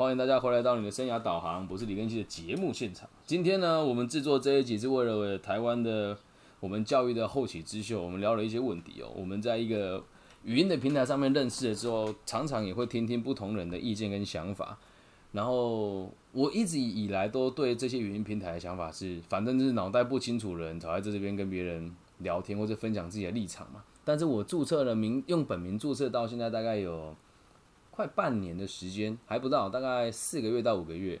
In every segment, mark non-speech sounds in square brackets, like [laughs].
欢迎大家回来到你的生涯导航，我是李根熙的节目现场。今天呢，我们制作这一集是为了台湾的我们教育的后起之秀，我们聊了一些问题哦。我们在一个语音的平台上面认识了之后，常常也会听听不同人的意见跟想法。然后我一直以来都对这些语音平台的想法是，反正就是脑袋不清楚的人，早在这边跟别人聊天或者分享自己的立场嘛。但是我注册了名，用本名注册到现在大概有。快半年的时间还不到，大概四个月到五个月。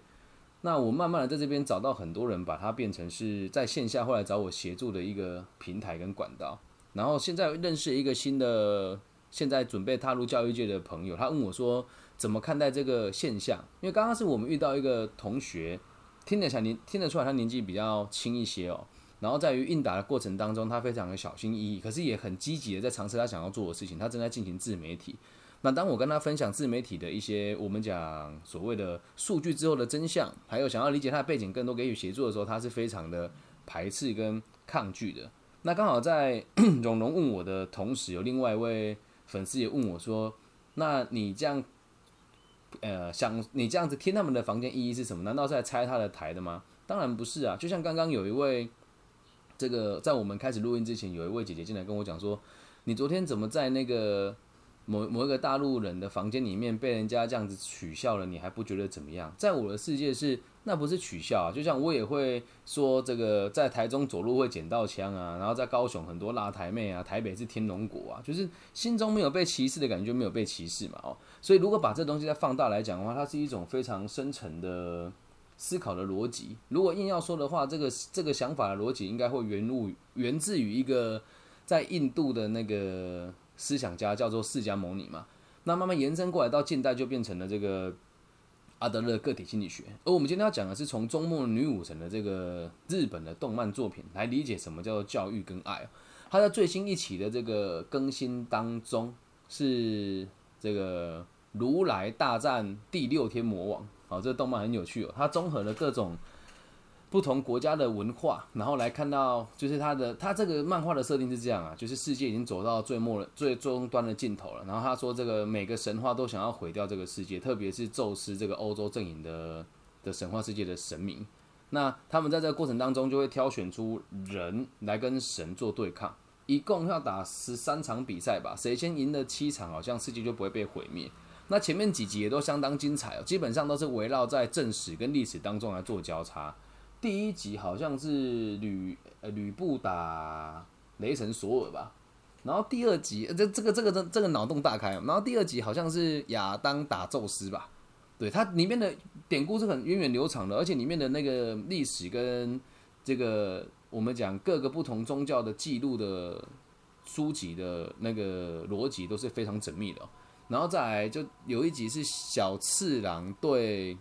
那我慢慢的在这边找到很多人，把它变成是在线下后来找我协助的一个平台跟管道。然后现在认识一个新的，现在准备踏入教育界的朋友，他问我说怎么看待这个现象？因为刚刚是我们遇到一个同学，听得起来年听得出来他年纪比较轻一些哦。然后在于应答的过程当中，他非常的小心翼翼，可是也很积极的在尝试他想要做的事情。他正在进行自媒体。那当我跟他分享自媒体的一些我们讲所谓的数据之后的真相，还有想要理解他的背景，更多给予协助的时候，他是非常的排斥跟抗拒的。那刚好在 [clears throat] 荣荣问我的同时，有另外一位粉丝也问我说：“那你这样，呃，想你这样子听他们的房间意义是什么？难道是在拆他的台的吗？”当然不是啊！就像刚刚有一位这个在我们开始录音之前，有一位姐姐进来跟我讲说：“你昨天怎么在那个？”某某一个大陆人的房间里面被人家这样子取笑了，你还不觉得怎么样？在我的世界是那不是取笑啊，就像我也会说这个在台中走路会捡到枪啊，然后在高雄很多辣台妹啊，台北是天龙国啊，就是心中没有被歧视的感觉，没有被歧视嘛哦。所以如果把这东西再放大来讲的话，它是一种非常深层的思考的逻辑。如果硬要说的话，这个这个想法的逻辑应该会源入源自于一个在印度的那个。思想家叫做释迦牟尼嘛，那慢慢延伸过来到近代就变成了这个阿德勒个体心理学。而我们今天要讲的是从中末女武神的这个日本的动漫作品来理解什么叫做教育跟爱。它在最新一期的这个更新当中是这个如来大战第六天魔王。好，这个动漫很有趣哦，它综合了各种。不同国家的文化，然后来看到，就是他的他这个漫画的设定是这样啊，就是世界已经走到最末了、最终端的尽头了。然后他说，这个每个神话都想要毁掉这个世界，特别是宙斯这个欧洲阵营的的神话世界的神明。那他们在这个过程当中，就会挑选出人来跟神做对抗，一共要打十三场比赛吧，谁先赢了七场，好像世界就不会被毁灭。那前面几集也都相当精彩哦，基本上都是围绕在正史跟历史当中来做交叉。第一集好像是吕呃吕布打雷神索尔吧，然后第二集这这个这个这这个脑洞大开，然后第二集好像是亚当打宙斯吧，对它里面的典故是很源远流长的，而且里面的那个历史跟这个我们讲各个不同宗教的记录的书籍的那个逻辑都是非常缜密的，然后再来就有一集是小次郎对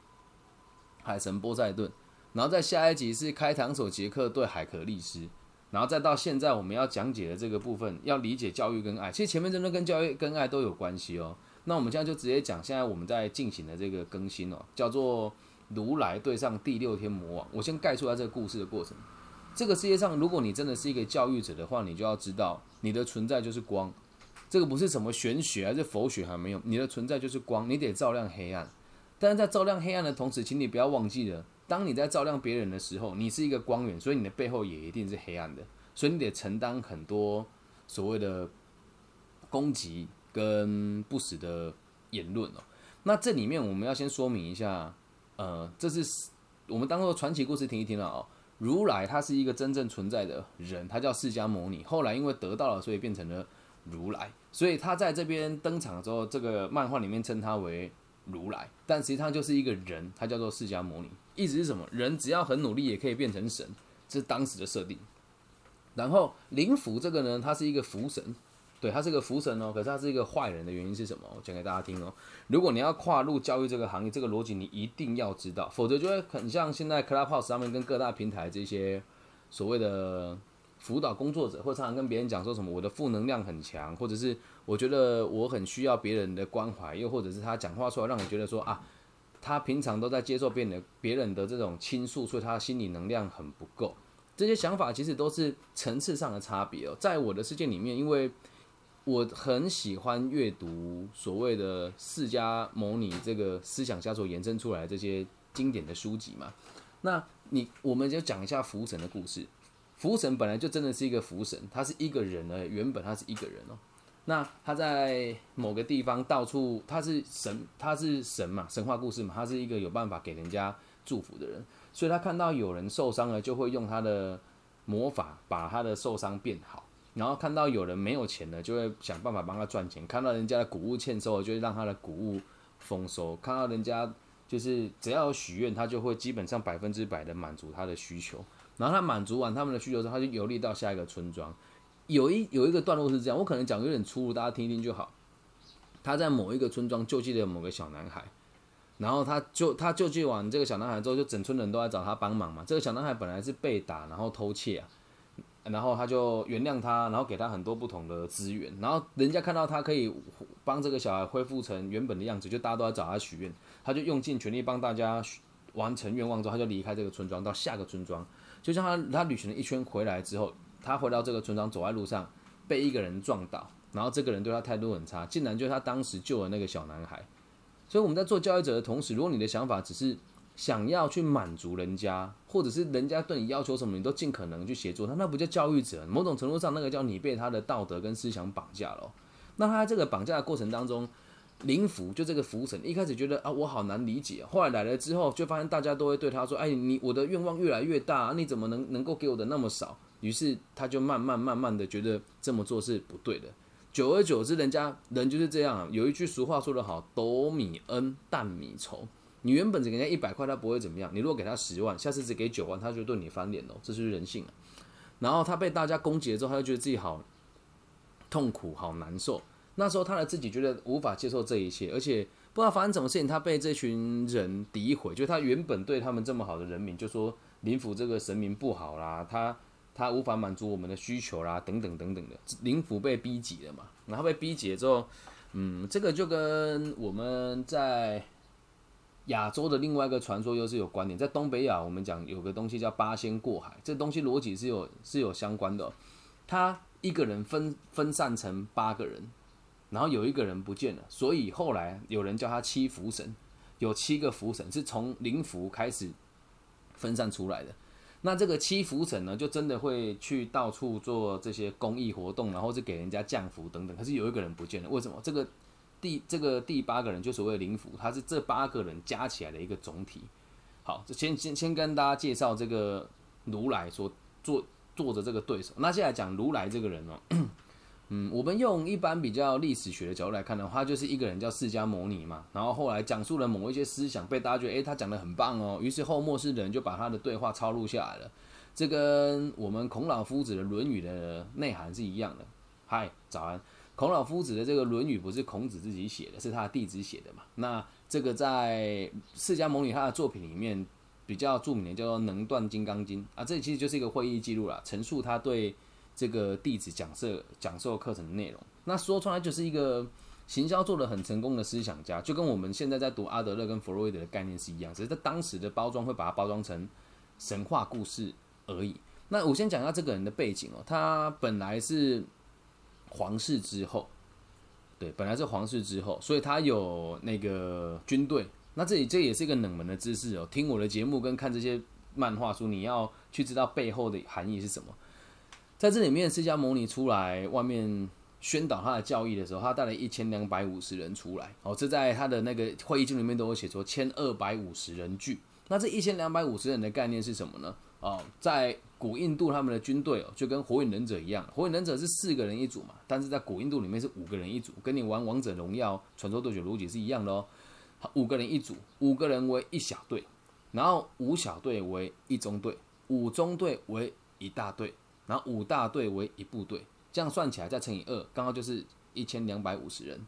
海神波塞顿。然后在下一集是开膛手杰克对海克力斯，然后再到现在我们要讲解的这个部分，要理解教育跟爱，其实前面真的跟教育跟爱都有关系哦。那我们现在就直接讲，现在我们在进行的这个更新哦，叫做如来对上第六天魔王。我先概述下这个故事的过程。这个世界上，如果你真的是一个教育者的话，你就要知道，你的存在就是光。这个不是什么玄学还是佛学还没有，你的存在就是光，你得照亮黑暗。但是在照亮黑暗的同时，请你不要忘记了。当你在照亮别人的时候，你是一个光源，所以你的背后也一定是黑暗的，所以你得承担很多所谓的攻击跟不实的言论哦。那这里面我们要先说明一下，呃，这是我们当做传奇故事听一听了哦。如来他是一个真正存在的人，他叫释迦牟尼，后来因为得到了，所以变成了如来，所以他在这边登场之后，这个漫画里面称他为。如来，但实际上就是一个人，他叫做释迦牟尼。意思是什么？人只要很努力，也可以变成神，这是当时的设定。然后灵符这个呢，它是一个福神，对他是个福神哦。可是他是一个坏人的原因是什么？我讲给大家听哦。如果你要跨入教育这个行业，这个逻辑你一定要知道，否则就会很像现在 Clubhouse 上面跟各大平台这些所谓的。辅导工作者或常常跟别人讲说什么我的负能量很强，或者是我觉得我很需要别人的关怀，又或者是他讲话出来让你觉得说啊，他平常都在接受别人的别人的这种倾诉，所以他心理能量很不够。这些想法其实都是层次上的差别哦。在我的世界里面，因为我很喜欢阅读所谓的释迦牟尼这个思想家所延伸出来这些经典的书籍嘛。那你我们就讲一下福神的故事。福神本来就真的是一个福神，他是一个人呢，原本他是一个人哦。那他在某个地方到处，他是神，他是神嘛，神话故事嘛，他是一个有办法给人家祝福的人，所以他看到有人受伤了，就会用他的魔法把他的受伤变好，然后看到有人没有钱了，就会想办法帮他赚钱，看到人家的谷物欠收，就会让他的谷物丰收，看到人家就是只要有许愿，他就会基本上百分之百的满足他的需求，然后他满足完他们的需求之后，他就游历到下一个村庄。有一有一个段落是这样，我可能讲有点粗鲁，大家听一听就好。他在某一个村庄救济了某个小男孩，然后他就他救济完这个小男孩之后，就整村人都来找他帮忙嘛。这个小男孩本来是被打，然后偷窃啊，然后他就原谅他，然后给他很多不同的资源，然后人家看到他可以帮这个小孩恢复成原本的样子，就大家都在找他许愿，他就用尽全力帮大家完成愿望之后，他就离开这个村庄到下个村庄，就像他他旅行了一圈回来之后。他回到这个村庄，走在路上被一个人撞倒，然后这个人对他态度很差，竟然就是他当时救了那个小男孩。所以我们在做教育者的同时，如果你的想法只是想要去满足人家，或者是人家对你要求什么，你都尽可能去协助他，那不叫教育者。某种程度上，那个叫你被他的道德跟思想绑架了。那他在这个绑架的过程当中，灵符就这个浮神一开始觉得啊，我好难理解，后来来了之后，就发现大家都会对他说：“哎，你我的愿望越来越大，你怎么能能够给我的那么少？”于是他就慢慢慢慢的觉得这么做是不对的，久而久之，人家人就是这样。有一句俗话说得好：“斗米恩，担米仇。”你原本只给人家一百块，他不会怎么样；你如果给他十万，下次只给九万，他就对你翻脸了。这是人性啊。然后他被大家攻击了之后，他就觉得自己好痛苦、好难受。那时候他的自己觉得无法接受这一切，而且不知道发生什么事情，他被这群人诋毁。就他原本对他们这么好的人民，就说林府这个神明不好啦，他。他无法满足我们的需求啦，等等等等的，灵府被逼急了嘛？然后被逼急了之后，嗯，这个就跟我们在亚洲的另外一个传说又是有关联。在东北亚，我们讲有个东西叫八仙过海，这东西逻辑是有是有相关的。他一个人分分散成八个人，然后有一个人不见了，所以后来有人叫他七福神，有七个福神是从灵符开始分散出来的。那这个七福神呢，就真的会去到处做这些公益活动，然后是给人家降福等等。可是有一个人不见了，为什么？这个第这个第八个人就所谓灵符，他是这八个人加起来的一个总体。好，先先先跟大家介绍这个如来所做做的这个对手。那现在讲如来这个人哦。嗯，我们用一般比较历史学的角度来看的话，就是一个人叫释迦牟尼嘛，然后后来讲述了某一些思想，被大家觉得，诶，他讲的很棒哦，于是后末世人就把他的对话抄录下来了。这跟我们孔老夫子的《论语》的内涵是一样的。嗨，早安！孔老夫子的这个《论语》不是孔子自己写的，是他的弟子写的嘛？那这个在释迦牟尼他的作品里面比较著名的叫做《能断金刚经》啊，这其实就是一个会议记录啦，陈述他对。这个弟子讲授讲授课程的内容，那说出来就是一个行销做的很成功的思想家，就跟我们现在在读阿德勒跟弗洛伊德的概念是一样，只是在当时的包装会把它包装成神话故事而已。那我先讲一下这个人的背景哦，他本来是皇室之后，对，本来是皇室之后，所以他有那个军队。那这里这也是一个冷门的知识哦，听我的节目跟看这些漫画书，你要去知道背后的含义是什么。在这里面，释迦牟尼出来外面宣导他的教义的时候，他带了一千两百五十人出来。哦，这在他的那个会议记里面都有写说，千二百五十人聚。那这一千两百五十人的概念是什么呢？哦，在古印度他们的军队哦，就跟火影忍者一样，火影忍者是四个人一组嘛，但是在古印度里面是五个人一组，跟你玩王者荣耀、传说对决逻辑是一样的哦。五个人一组，五个人为一小队，然后五小队为一中队，五中队为一大队。然后五大队为一部队，这样算起来再乘以二，刚好就是一千两百五十人，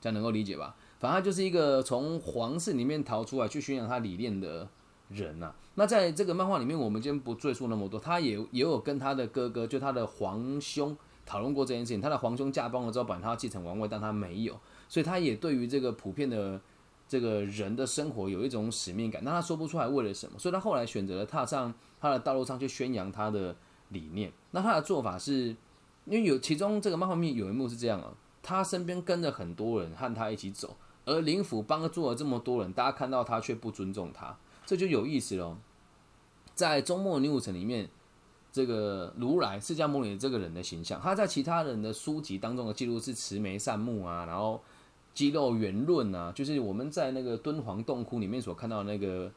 这样能够理解吧？反正就是一个从皇室里面逃出来去宣扬他理念的人呐。那在这个漫画里面，我们今天不赘述那么多，他也也有跟他的哥哥，就他的皇兄讨论过这件事情。他的皇兄驾崩了之后，本来他要继承王位，但他没有，所以他也对于这个普遍的这个人的生活有一种使命感。那他说不出来为了什么，所以他后来选择了踏上他的道路上去宣扬他的。理念，那他的做法是因为有其中这个漫画面有一幕是这样啊，他身边跟着很多人和他一起走，而灵府帮助了这么多人，大家看到他却不尊重他，这就有意思喽。在周末女武神里面，这个如来释迦牟尼这个人的形象，他在其他人的书籍当中的记录是慈眉善目啊，然后肌肉圆润啊，就是我们在那个敦煌洞窟里面所看到那个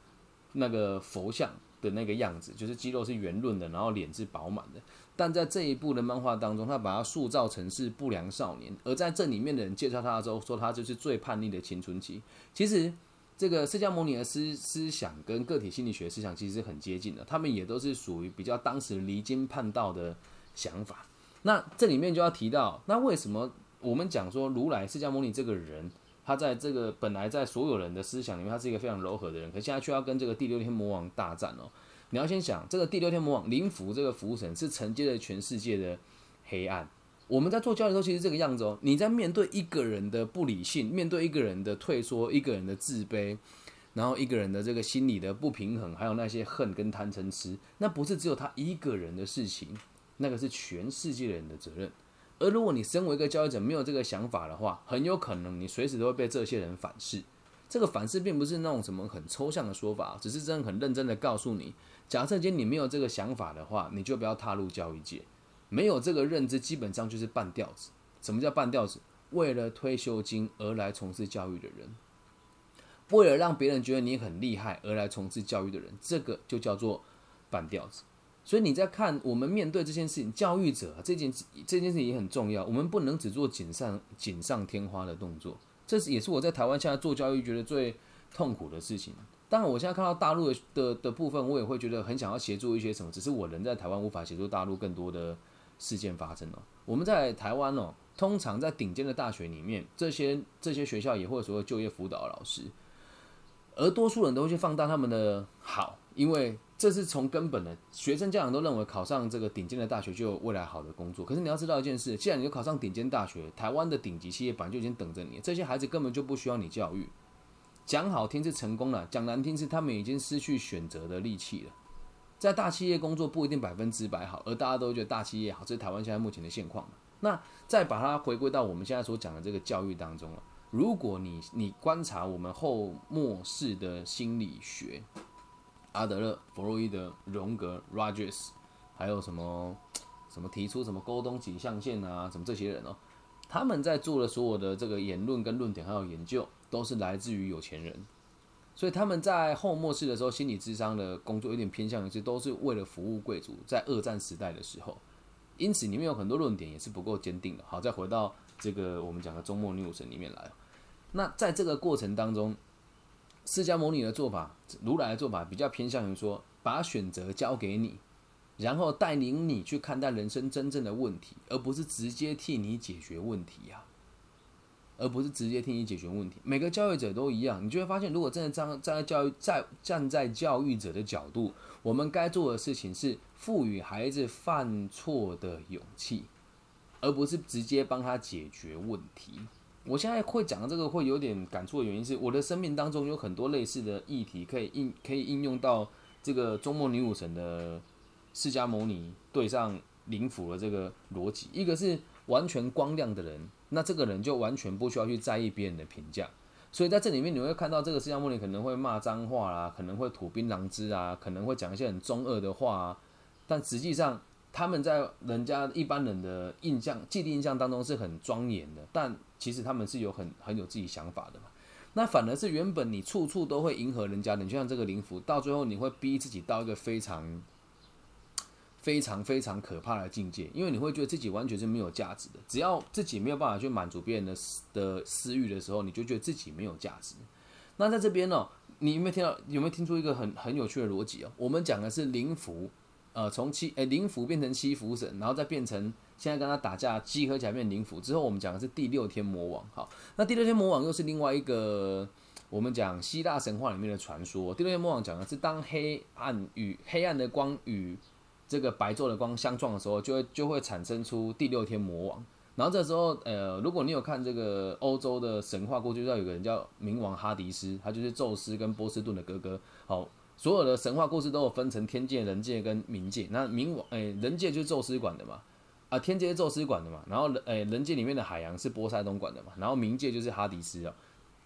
那个佛像的那个样子，就是肌肉是圆润的，然后脸是饱满的。但在这一部的漫画当中，他把他塑造成是不良少年，而在这里面的人介绍他的时候，说他就是最叛逆的青春期。其实。这个释迦牟尼的思思想跟个体心理学思想其实是很接近的，他们也都是属于比较当时离经叛道的想法。那这里面就要提到，那为什么我们讲说如来释迦牟尼这个人，他在这个本来在所有人的思想里面，他是一个非常柔和的人，可现在却要跟这个第六天魔王大战哦。你要先想，这个第六天魔王灵符这个符神是承接了全世界的黑暗。我们在做交易的时候，其实这个样子哦。你在面对一个人的不理性，面对一个人的退缩，一个人的自卑，然后一个人的这个心理的不平衡，还有那些恨跟贪嗔痴，那不是只有他一个人的事情，那个是全世界人的责任。而如果你身为一个交易者，没有这个想法的话，很有可能你随时都会被这些人反噬。这个反噬并不是那种什么很抽象的说法，只是真的很认真的告诉你：假设今天你没有这个想法的话，你就不要踏入交易界。没有这个认知，基本上就是半吊子。什么叫半吊子？为了退休金而来从事教育的人，为了让别人觉得你很厉害而来从事教育的人，这个就叫做半吊子。所以你在看我们面对这件事情，教育者这件这件事情也很重要。我们不能只做锦上锦上添花的动作，这是也是我在台湾现在做教育觉得最痛苦的事情。当然，我现在看到大陆的的的部分，我也会觉得很想要协助一些什么，只是我人在台湾无法协助大陆更多的。事件发生了。我们在台湾哦，通常在顶尖的大学里面，这些这些学校也会所谓就业辅导老师，而多数人都会去放大他们的好，因为这是从根本的。学生家长都认为考上这个顶尖的大学就有未来好的工作。可是你要知道一件事，既然你考上顶尖大学，台湾的顶级企业本来就已经等着你，这些孩子根本就不需要你教育。讲好听是成功了，讲难听是他们已经失去选择的力气了。在大企业工作不一定百分之百好，而大家都觉得大企业好，这是台湾现在目前的现况那再把它回归到我们现在所讲的这个教育当中了。如果你你观察我们后末世的心理学，阿德勒、弗洛伊德、荣格、Rogers，还有什么什么提出什么沟通倾向线啊，什么这些人哦，他们在做的所有的这个言论跟论点还有研究，都是来自于有钱人。所以他们在后末世的时候，心理智商的工作有点偏向于是都是为了服务贵族，在二战时代的时候，因此里面有很多论点也是不够坚定的。好，再回到这个我们讲的周末女武神里面来。那在这个过程当中，释迦牟尼的做法，如来的做法比较偏向于说，把选择交给你，然后带领你去看待人生真正的问题，而不是直接替你解决问题呀。而不是直接替你解决问题。每个教育者都一样，你就会发现，如果真的站站在教育在站在教育者的角度，我们该做的事情是赋予孩子犯错的勇气，而不是直接帮他解决问题。我现在会讲的这个会有点感触的原因是，我的生命当中有很多类似的议题可以应可以应用到这个周末女武神的释迦牟尼对上灵符的这个逻辑。一个是完全光亮的人。那这个人就完全不需要去在意别人的评价，所以在这里面你会看到这个释迦牟尼可能会骂脏话啦，可能会吐槟榔汁啊，可能会讲一些很中二的话啊，但实际上他们在人家一般人的印象、既定印象当中是很庄严的，但其实他们是有很很有自己想法的嘛。那反而是原本你处处都会迎合人家的，就像这个灵符，到最后你会逼自己到一个非常。非常非常可怕的境界，因为你会觉得自己完全是没有价值的。只要自己没有办法去满足别人的私的私欲的时候，你就觉得自己没有价值。那在这边呢，你有没有听到？有没有听出一个很很有趣的逻辑哦？我们讲的是灵符，呃，从七诶灵符变成七福神，然后再变成现在跟他打架集合起来变灵符之后，我们讲的是第六天魔王。好，那第六天魔王又是另外一个我们讲希腊神话里面的传说。第六天魔王讲的是当黑暗与黑暗的光与这个白昼的光相撞的时候，就会就会产生出第六天魔王。然后这时候，呃，如果你有看这个欧洲的神话，过去知道有个人叫冥王哈迪斯，他就是宙斯跟波斯顿的哥哥。好，所有的神话故事都有分成天界、人界跟冥界。那冥王，哎，人界就是宙斯管的嘛。啊，天界宙斯管的嘛，然后人诶人界里面的海洋是波塞冬管的嘛，然后冥界就是哈迪斯啊。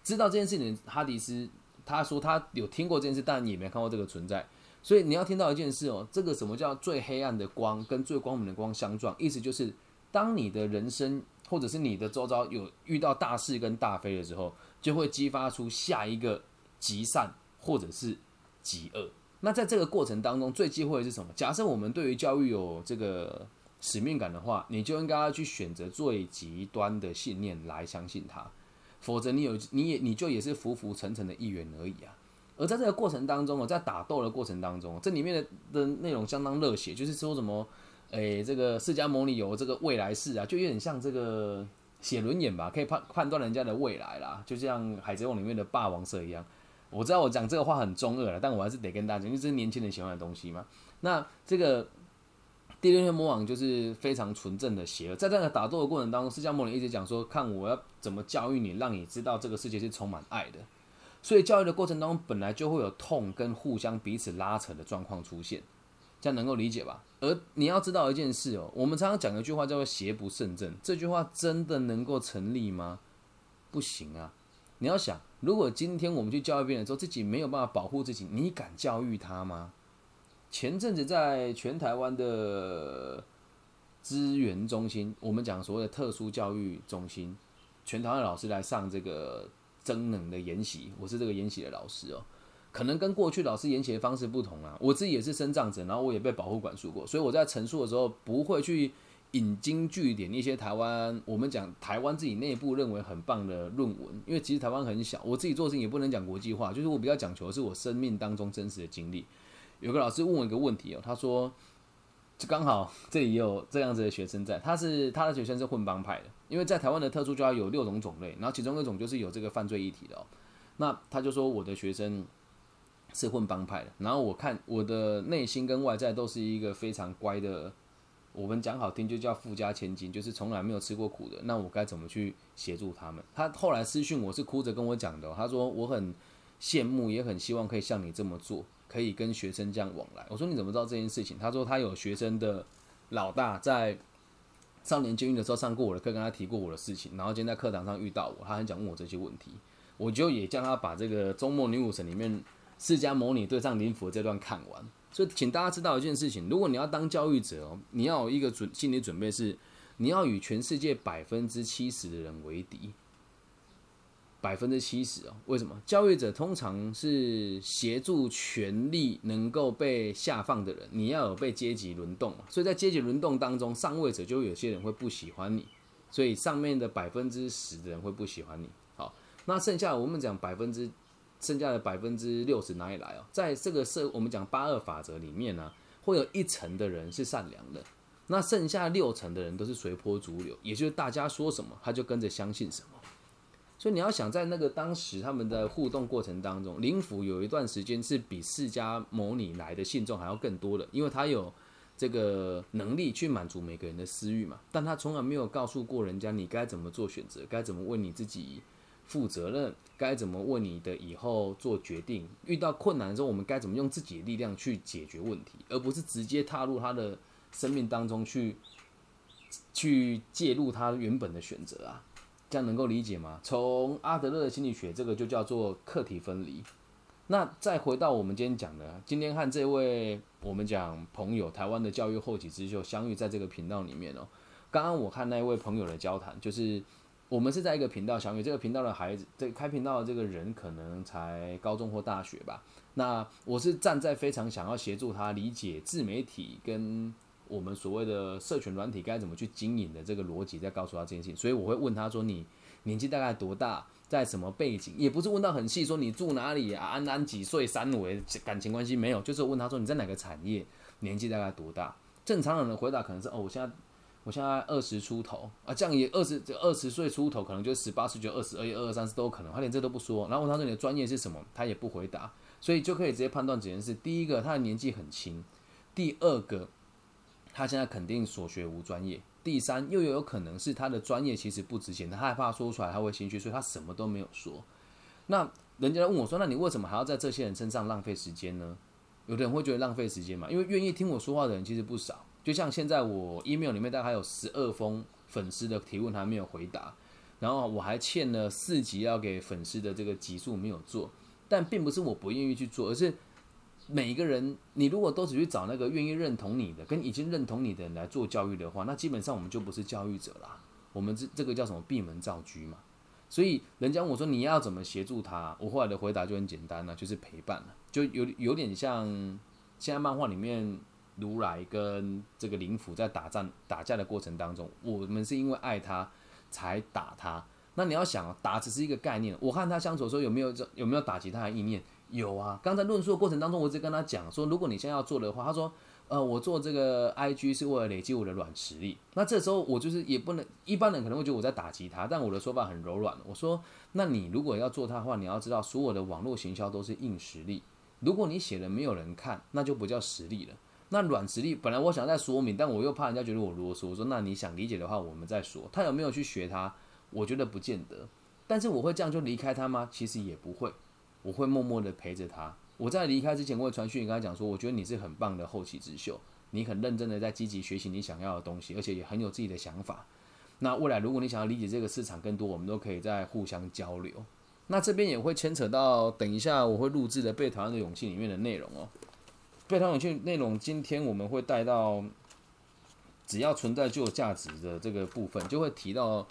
知道这件事情哈迪斯，他说他有听过这件事，但也没看过这个存在。所以你要听到一件事哦，这个什么叫最黑暗的光跟最光明的光相撞？意思就是，当你的人生或者是你的周遭有遇到大事跟大非的时候，就会激发出下一个极善或者是极恶。那在这个过程当中，最忌讳的是什么？假设我们对于教育有这个使命感的话，你就应该要去选择最极端的信念来相信它，否则你有你也你就也是浮浮沉沉的一员而已啊。而在这个过程当中，我在打斗的过程当中，这里面的的内容相当热血，就是说什么，诶，这个释迦牟尼有这个未来式啊，就有点像这个写轮眼吧，可以判判断人家的未来啦，就像海贼王里面的霸王色一样。我知道我讲这个话很中二了，但我还是得跟大家讲，因为这是年轻人喜欢的东西嘛。那这个第六天魔王就是非常纯正的邪恶，在这个打斗的过程当中，释迦牟尼一直讲说，看我要怎么教育你，让你知道这个世界是充满爱的。所以教育的过程当中，本来就会有痛跟互相彼此拉扯的状况出现，这样能够理解吧？而你要知道一件事哦，我们常常讲一句话叫做“邪不胜正”，这句话真的能够成立吗？不行啊！你要想，如果今天我们去教育别人的时候，自己没有办法保护自己，你敢教育他吗？前阵子在全台湾的资源中心，我们讲所谓的特殊教育中心，全台湾老师来上这个。增能的研习，我是这个研习的老师哦，可能跟过去老师研习的方式不同啊。我自己也是生长者，然后我也被保护管束过，所以我在陈述的时候不会去引经据典一些台湾我们讲台湾自己内部认为很棒的论文，因为其实台湾很小，我自己做事情也不能讲国际化，就是我比较讲求的是我生命当中真实的经历。有个老师问我一个问题哦，他说。就刚好 [laughs] 这里也有这样子的学生在，他是他的学生是混帮派的，因为在台湾的特殊教育有六种种类，然后其中一种就是有这个犯罪议题的哦。那他就说我的学生是混帮派的，然后我看我的内心跟外在都是一个非常乖的，我们讲好听就叫富家千金，就是从来没有吃过苦的。那我该怎么去协助他们？他后来私讯我是哭着跟我讲的，他说我很羡慕，也很希望可以像你这么做。可以跟学生这样往来。我说你怎么知道这件事情？他说他有学生的老大在少年监狱的时候上过我的课，跟他提过我的事情。然后今天在课堂上遇到我，他很想问我这些问题。我就也叫他把这个《周末女武神》里面释迦牟尼对上灵佛这段看完。所以，请大家知道一件事情：如果你要当教育者哦，你要有一个准心理准备，是你要与全世界百分之七十的人为敌。百分之七十哦，为什么？教育者通常是协助权力能够被下放的人，你要有被阶级轮动嘛。所以在阶级轮动当中，上位者就有些人会不喜欢你，所以上面的百分之十的人会不喜欢你。好，那剩下我们讲百分之剩下的百分之六十哪里来哦？在这个社我们讲八二法则里面呢，会有一层的人是善良的，那剩下六成的人都是随波逐流，也就是大家说什么他就跟着相信什么。所以你要想，在那个当时他们的互动过程当中，灵府有一段时间是比释迦牟尼来的信众还要更多的，因为他有这个能力去满足每个人的私欲嘛。但他从来没有告诉过人家你该怎么做选择，该怎么为你自己负责任，该怎么为你的以后做决定。遇到困难的时候，我们该怎么用自己的力量去解决问题，而不是直接踏入他的生命当中去去介入他原本的选择啊。这样能够理解吗？从阿德勒的心理学，这个就叫做课题分离。那再回到我们今天讲的，今天和这位我们讲朋友，台湾的教育后起之秀相遇在这个频道里面哦。刚刚我看那位朋友的交谈，就是我们是在一个频道相遇，这个频道的孩子，这开频道的这个人可能才高中或大学吧。那我是站在非常想要协助他理解自媒体跟。我们所谓的社群软体该怎么去经营的这个逻辑，在告诉他这件事情，所以我会问他说：“你年纪大概多大，在什么背景？也不是问到很细，说你住哪里啊，安安几岁，三围感情关系没有，就是问他说你在哪个产业，年纪大概多大？正常人的回答可能是哦，我现在我现在二十出头啊，这样也二十二十岁出头，可能就十八十九、二十二、二二三四都有可能，他连这都不说。然后问他说你的专业是什么，他也不回答，所以就可以直接判断几件事：第一个，他的年纪很轻；第二个。他现在肯定所学无专业。第三，又有可能是他的专业其实不值钱，他害怕说出来他会心虚，所以他什么都没有说。那人家问我说：“那你为什么还要在这些人身上浪费时间呢？”有的人会觉得浪费时间嘛，因为愿意听我说话的人其实不少。就像现在我 email 里面大概有十二封粉丝的提问还没有回答，然后我还欠了四集要给粉丝的这个集数没有做，但并不是我不愿意去做，而是每一个人，你如果都只去找那个愿意认同你的、跟已经认同你的人来做教育的话，那基本上我们就不是教育者啦。我们这这个叫什么闭门造车嘛？所以人家我说你要怎么协助他，我后来的回答就很简单了，就是陪伴了，就有有点像现在漫画里面如来跟这个灵府在打仗打架的过程当中，我们是因为爱他才打他。那你要想打只是一个概念，我和他相处的时候有没有这有没有打击他的意念？有啊。刚才论述的过程当中，我一直跟他讲说，如果你现在要做的话，他说。呃，我做这个 IG 是为了累积我的软实力。那这时候我就是也不能，一般人可能会觉得我在打击他，但我的说法很柔软。我说，那你如果要做它的话，你要知道，所有的网络行销都是硬实力。如果你写的没有人看，那就不叫实力了。那软实力，本来我想再说明，但我又怕人家觉得我啰嗦。我说，那你想理解的话，我们再说。他有没有去学他？我觉得不见得。但是我会这样就离开他吗？其实也不会，我会默默的陪着他。我在离开之前，我会传讯跟他讲说，我觉得你是很棒的后起之秀，你很认真的在积极学习你想要的东西，而且也很有自己的想法。那未来如果你想要理解这个市场更多，我们都可以再互相交流。那这边也会牵扯到等一下我会录制的《被讨厌的勇气》里面的内容哦。《被讨厌勇气》内容今天我们会带到，只要存在就有价值的这个部分，就会提到。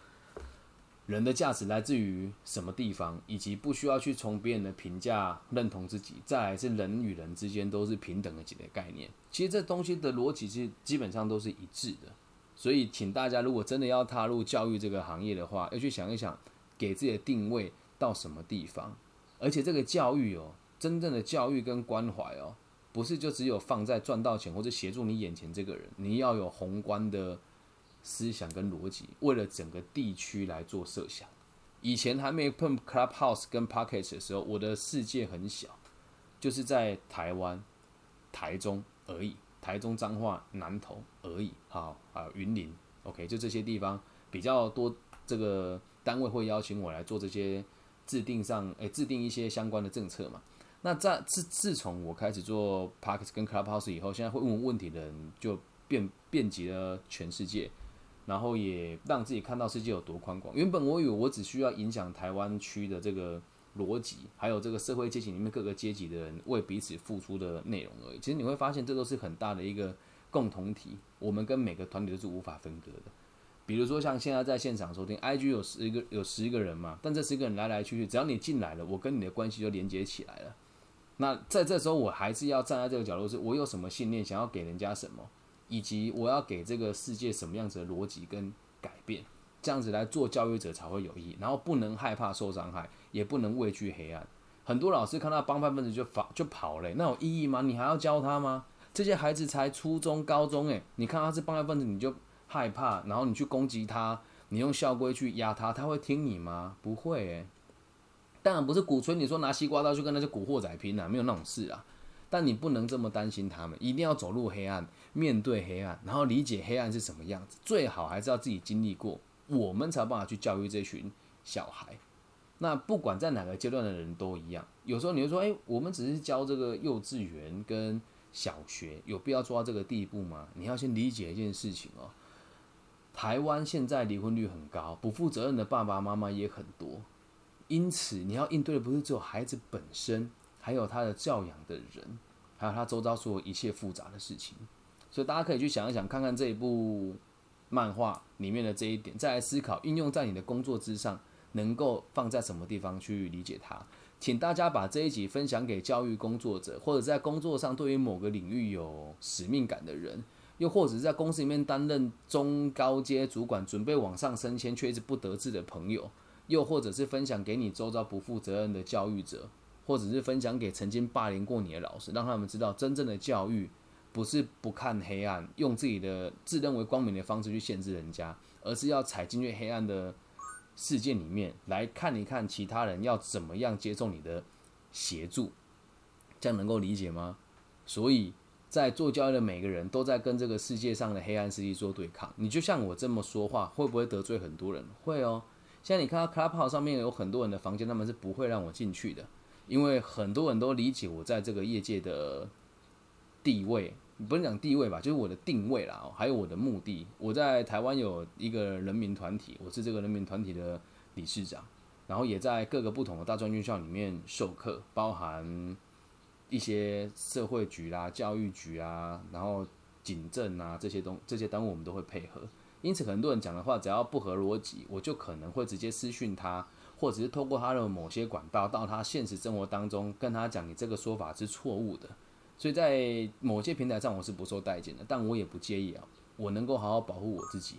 人的价值来自于什么地方，以及不需要去从别人的评价认同自己。再来是人与人之间都是平等的几个概念。其实这东西的逻辑是基本上都是一致的。所以，请大家如果真的要踏入教育这个行业的话，要去想一想，给自己的定位到什么地方。而且这个教育哦，真正的教育跟关怀哦，不是就只有放在赚到钱或者协助你眼前这个人，你要有宏观的。思想跟逻辑，为了整个地区来做设想。以前还没碰 Clubhouse 跟 Pocket 的时候，我的世界很小，就是在台湾、台中而已，台中彰化南投而已。好，啊云林，OK，就这些地方比较多。这个单位会邀请我来做这些制定上，诶，制定一些相关的政策嘛。那在自自从我开始做 Pocket 跟 Clubhouse 以后，现在会问我问题的人就遍遍及了全世界。然后也让自己看到世界有多宽广。原本我以为我只需要影响台湾区的这个逻辑，还有这个社会阶级里面各个阶级的人为彼此付出的内容而已。其实你会发现，这都是很大的一个共同体。我们跟每个团体都是无法分割的。比如说像现在在现场收听，IG 有十一个有十一个人嘛，但这十个人来来去去，只要你进来了，我跟你的关系就连接起来了。那在这时候，我还是要站在这个角度，是我有什么信念，想要给人家什么。以及我要给这个世界什么样子的逻辑跟改变，这样子来做教育者才会有意义。然后不能害怕受伤害，也不能畏惧黑暗。很多老师看到帮派分子就跑就跑了，那有意义吗？你还要教他吗？这些孩子才初中、高中，诶，你看他是帮派分子，你就害怕，然后你去攻击他，你用校规去压他，他会听你吗？不会，诶。当然不是鼓吹你说拿西瓜刀去跟那些古惑仔拼啊，没有那种事啊。但你不能这么担心他们，一定要走入黑暗，面对黑暗，然后理解黑暗是什么样子。最好还是要自己经历过，我们才有办法去教育这群小孩。那不管在哪个阶段的人都一样。有时候你会说，诶，我们只是教这个幼稚园跟小学，有必要做到这个地步吗？你要先理解一件事情哦。台湾现在离婚率很高，不负责任的爸爸妈妈也很多，因此你要应对的不是只有孩子本身。还有他的教养的人，还有他周遭所有一切复杂的事情，所以大家可以去想一想，看看这一部漫画里面的这一点，再来思考应用在你的工作之上，能够放在什么地方去理解它。请大家把这一集分享给教育工作者，或者在工作上对于某个领域有使命感的人，又或者是在公司里面担任中高阶主管，准备往上升迁却一直不得志的朋友，又或者是分享给你周遭不负责任的教育者。或者是分享给曾经霸凌过你的老师，让他们知道真正的教育不是不看黑暗，用自己的自认为光明的方式去限制人家，而是要踩进去黑暗的世界里面来看一看其他人要怎么样接受你的协助，这样能够理解吗？所以在做教育的每个人都在跟这个世界上的黑暗势力做对抗。你就像我这么说话，会不会得罪很多人？会哦。现在你看到 Clubhouse 上面有很多人的房间，他们是不会让我进去的。因为很多人都理解我在这个业界的地位，不能讲地位吧，就是我的定位啦，还有我的目的。我在台湾有一个人民团体，我是这个人民团体的理事长，然后也在各个不同的大专院校里面授课，包含一些社会局啦、教育局啊，然后警政啊这些东这些单位我们都会配合。因此，很多人讲的话只要不合逻辑，我就可能会直接私讯他，或者是透过他的某些管道到他现实生活当中跟他讲，你这个说法是错误的。所以在某些平台上我是不受待见的，但我也不介意啊，我能够好好保护我自己。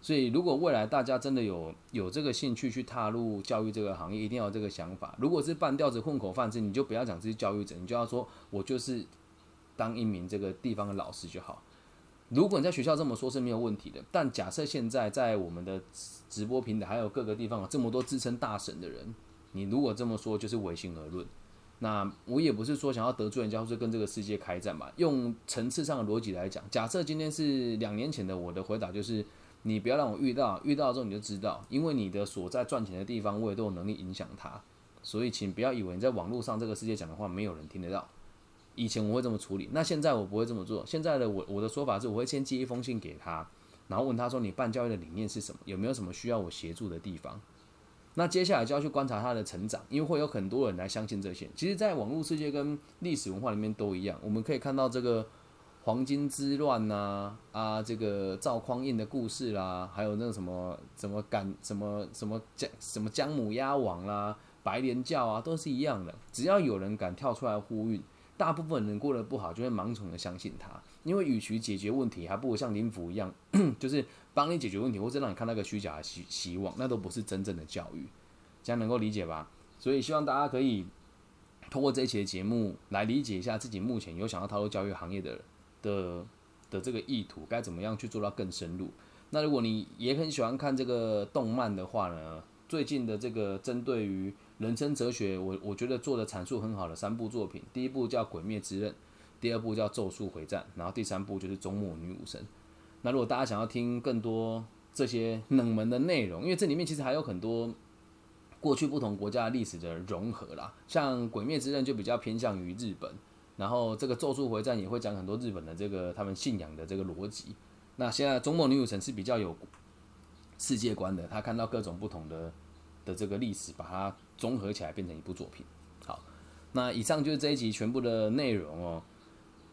所以如果未来大家真的有有这个兴趣去踏入教育这个行业，一定要有这个想法。如果是半吊子混口饭吃，你就不要讲自己教育者，你就要说我就是当一名这个地方的老师就好。如果你在学校这么说是没有问题的，但假设现在在我们的直播平台还有各个地方这么多自称大神的人，你如果这么说就是唯心而论。那我也不是说想要得罪人家，或者跟这个世界开战吧。用层次上的逻辑来讲，假设今天是两年前的我的回答就是：你不要让我遇到，遇到之后你就知道，因为你的所在赚钱的地方，我也都有能力影响他。所以请不要以为你在网络上这个世界讲的话没有人听得到。以前我会这么处理，那现在我不会这么做。现在的我我的说法是，我会先寄一封信给他，然后问他说：你办教育的理念是什么？有没有什么需要我协助的地方？那接下来就要去观察他的成长，因为会有很多人来相信这些。其实，在网络世界跟历史文化里面都一样，我们可以看到这个黄金之乱呐，啊，这个赵匡胤的故事啦，还有那个什么什么敢什么什么姜什么姜母鸭王啦，白莲教啊，都是一样的。只要有人敢跳出来呼吁，大部分人过得不好，就会盲从的相信他。因为与其解决问题，还不如像林甫一样，[clears throat] 就是帮你解决问题，或者让你看到一个虚假的希希望，那都不是真正的教育，这样能够理解吧？所以希望大家可以通过这一期的节目来理解一下自己目前有想要踏入教育行业的的的这个意图，该怎么样去做到更深入。那如果你也很喜欢看这个动漫的话呢，最近的这个针对于人生哲学，我我觉得做的阐述很好的三部作品，第一部叫《鬼灭之刃》。第二部叫《咒术回战》，然后第三部就是《终末女武神》。那如果大家想要听更多这些冷门的内容，因为这里面其实还有很多过去不同国家历史的融合啦。像《鬼灭之刃》就比较偏向于日本，然后这个《咒术回战》也会讲很多日本的这个他们信仰的这个逻辑。那现在《终末女武神》是比较有世界观的，他看到各种不同的的这个历史，把它综合起来变成一部作品。好，那以上就是这一集全部的内容哦。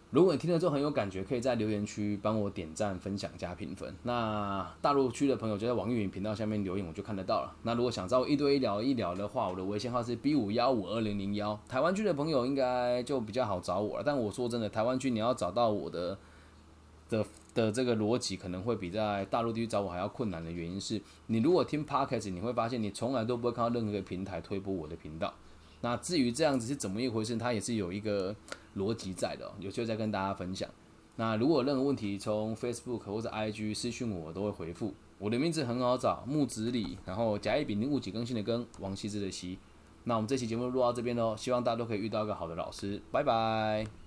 如果你听了之后很有感觉，可以在留言区帮我点赞、分享、加评分。那大陆区的朋友就在网易云频道下面留言，我就看得到了。那如果想找我一对一聊一聊的话，我的微信号是 B 五幺五二零零幺。台湾区的朋友应该就比较好找我了。但我说真的，台湾区你要找到我的的的这个逻辑，可能会比在大陆地区找我还要困难的原因是，你如果听 Podcast，你会发现你从来都不会看到任何一个平台推播我的频道。那至于这样子是怎么一回事，它也是有一个。逻辑在的，有机会再跟大家分享。那如果任何问题，从 Facebook 或者 IG 私讯我，都会回复。我的名字很好找，木子李，然后甲乙丙丁戊己更新的更，王羲之的羲。那我们这期节目录到这边喽，希望大家都可以遇到一个好的老师，拜拜。